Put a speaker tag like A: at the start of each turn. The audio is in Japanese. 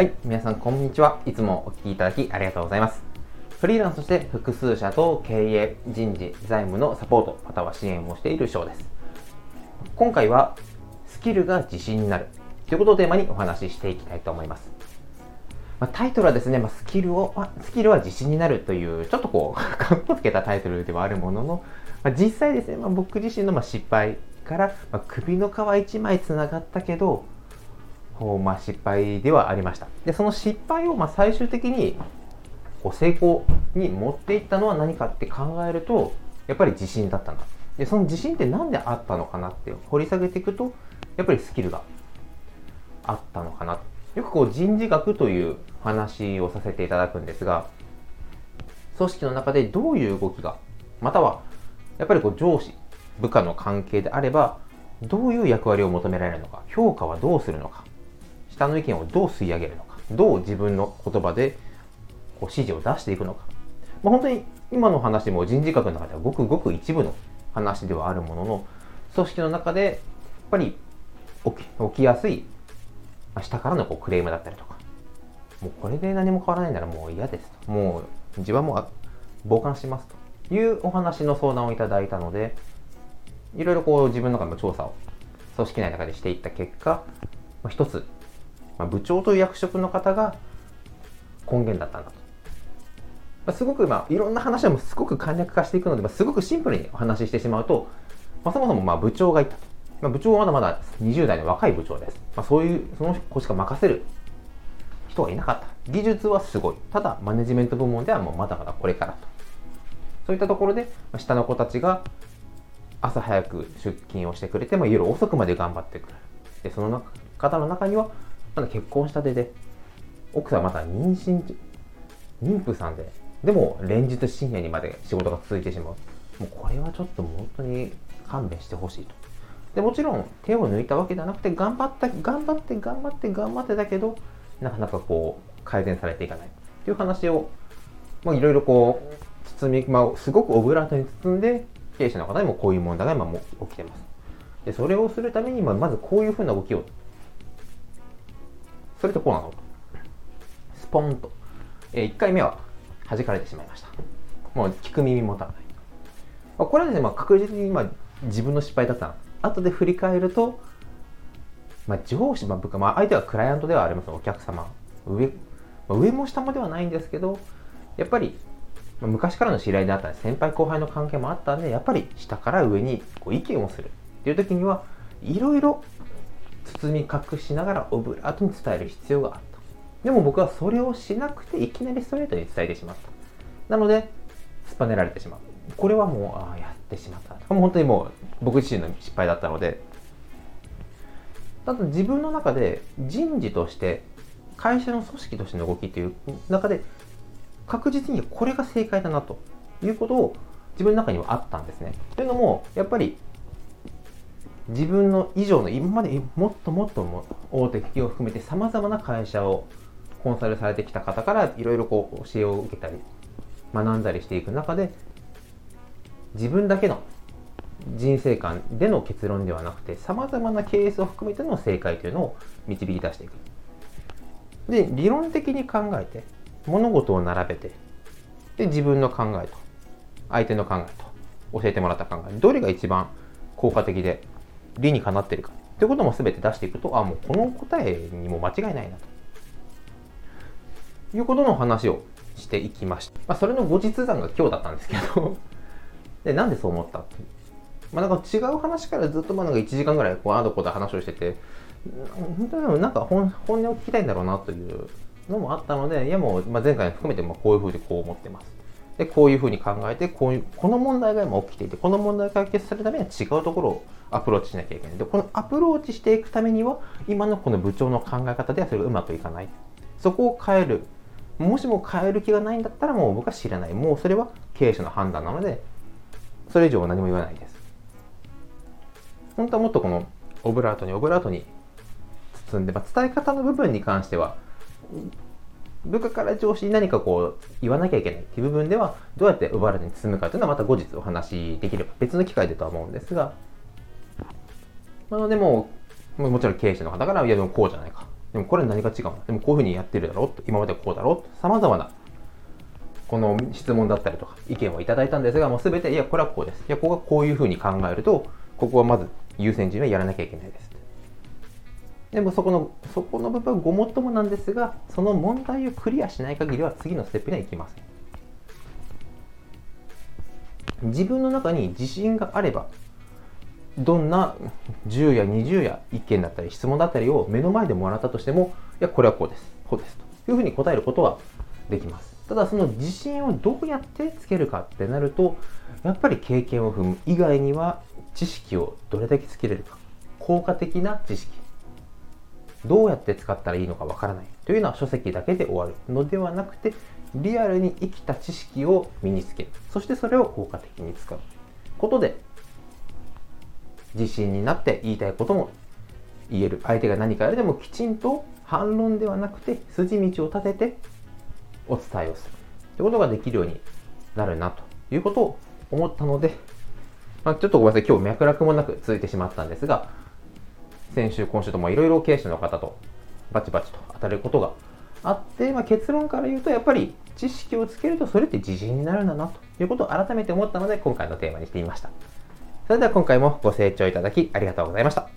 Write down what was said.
A: はい、皆さんこんにちは。いつもお聞きいただきありがとうございます。フリーランスとして複数社と経営、人事、財務のサポート、または支援をしている翔です。今回は、スキルが自信になるということをテーマにお話ししていきたいと思います。まあ、タイトルはですね、まあ、スキルを、まあ、スキルは自信になるという、ちょっとこう、かっこつけたタイトルではあるものの、まあ、実際ですね、ま、僕自身のま失敗から、ま、首の皮一枚つながったけど、まあ、失敗ではありました。で、その失敗をまあ最終的にこう成功に持っていったのは何かって考えると、やっぱり自信だったな。で、その自信って何であったのかなって掘り下げていくと、やっぱりスキルがあったのかな。よくこう人事学という話をさせていただくんですが、組織の中でどういう動きが、またはやっぱりこう上司、部下の関係であれば、どういう役割を求められるのか、評価はどうするのか、下の意見をどう吸い上げるのか、どう自分の言葉でこう指示を出していくのか。まあ、本当に今の話も人事学の中ではごくごく一部の話ではあるものの、組織の中でやっぱり起き起きやすい、まあ、下からのこうクレームだったりとか、もうこれで何も変わらないならもう嫌ですと。もう自分はもう傍観しますというお話の相談をいただいたので、いろいろこう自分の中の調査を組織内の中でしていった結果、まあ、一つまあ、部長という役職の方が根源だったんだと。まあ、すごく、まあ、いろんな話はもすごく簡略化していくので、まあ、すごくシンプルにお話ししてしまうと、まあ、そもそもまあ部長がいたと。まあ、部長はまだまだ20代の若い部長です。まあ、そういう、その子しか任せる人がいなかった。技術はすごい。ただ、マネジメント部門ではもうまだまだこれからと。そういったところで、下の子たちが朝早く出勤をしてくれて、も夜遅くまで頑張ってくれる。で、その方の中には、まだ結婚したてで、奥さんまだ妊娠、妊婦さんで、でも連日深夜にまで仕事が続いてしまう。もうこれはちょっと本当に勘弁してほしいと。でもちろん手を抜いたわけではなくて、頑張った、頑張って、頑張って、頑張ってだけど、なかなかこう、改善されていかないっていう話を、まあ、いろいろこう、包み、まあ、すごくオブラートに包んで、経営者の方にもこういう問題が今も起きてます。で、それをするために、ままずこういうふうな動きをそれとこうなの？スポンと、えー、1回目は弾かれてしまいました。もう聞く耳持たない、まあ、これはですね、まあ、確実に今自分の失敗だった後で振り返ると、まあ、上司、まあ、部下、まあ、相手はクライアントではあります。お客様。上,、まあ、上も下もではないんですけどやっぱり、昔からの知り合いであったり先輩後輩の関係もあったんでやっぱり下から上にこう意見をするっていう時にはいろいろ包み隠しながらオブラートに伝える必要があった。でも僕はそれをしなくていきなりストレートに伝えてしまった。なので、スパネられてしまう。これはもう、ああ、やってしまった。もう本当にもう僕自身の失敗だったので、ただ自分の中で人事として会社の組織としての動きという中で確実にこれが正解だなということを自分の中にはあったんですね。というのもやっぱり自分の以上の今までもっともっとも大手企業を含めてさまざまな会社をコンサルされてきた方からいろいろこう教えを受けたり学んだりしていく中で自分だけの人生観での結論ではなくてさまざまなケースを含めての正解というのを導き出していく。で理論的に考えて物事を並べてで自分の考えと相手の考えと教えてもらった考えどれが一番効果的で理にかなってるか。ということも全て出していくとあもうこの答えにも間違いないなと。いうことの話をしていきました、まあ、それの後日談が今日だったんですけど。でなんでそう思ったって。まあ、なんか違う話からずっとまあなんか1時間ぐらいこうあどこで話をしてて本当になんか本本音を聞きたいんだろうなというのもあったのでいやもう、まあ、前回含めてまあこういうふうにこう思ってます。でこういうふうに考えてこういうこの問題が今起きていてこの問題解決するためには違うところをアプローチしなきゃいけない。でこのアプローチしていくためには今のこの部長の考え方ではそれがうまくいかない。そこを変える。もしも変える気がないんだったらもう僕は知らない。もうそれは経営者の判断なのでそれ以上は何も言わないです。本当はもっとこのオブラートにオブラートに包んで、まあ、伝え方の部分に関しては部下から上司に何かこう言わなきゃいけないっていう部分ではどうやって奪われに進むかというのはまた後日お話しできれば別の機会でとは思うんですが、まあ、でももちろん経営者の方からいやでもこうじゃないかでもこれ何が違うの？でもこういうふうにやってるだろう？と、今までこうだろう？と、様々なこの質問だったりとか意見をいただいたんですが、もうすべて、いや、これはこうです。いや、ここはこういうふうに考えると、ここはまず優先順位はやらなきゃいけないです。でもそこの、そこの部分はごもっともなんですが、その問題をクリアしない限りは次のステップには行きません。自分の中に自信があれば、どんな10や20や意見だったり質問だったりを目の前でもらったとしても、いや、これはこうです、こうですというふうに答えることはできます。ただその自信をどうやってつけるかってなると、やっぱり経験を踏む以外には知識をどれだけつけれるか。効果的な知識。どうやって使ったらいいのかわからないというのは書籍だけで終わるのではなくて、リアルに生きた知識を身につける。そしてそれを効果的に使うことで、自信になって言いたいことも言える。相手が何かやるでもきちんと反論ではなくて、筋道を立ててお伝えをする。ということができるようになるなということを思ったので、まあ、ちょっとごめんなさい、今日脈絡もなく続いてしまったんですが、先週、今週ともいろいろ経営者の方とバチバチと当たることがあって、まあ、結論から言うと、やっぱり知識をつけるとそれって自信になるんだなということを改めて思ったので、今回のテーマにしてみました。それでは今回もご清聴いただきありがとうございました。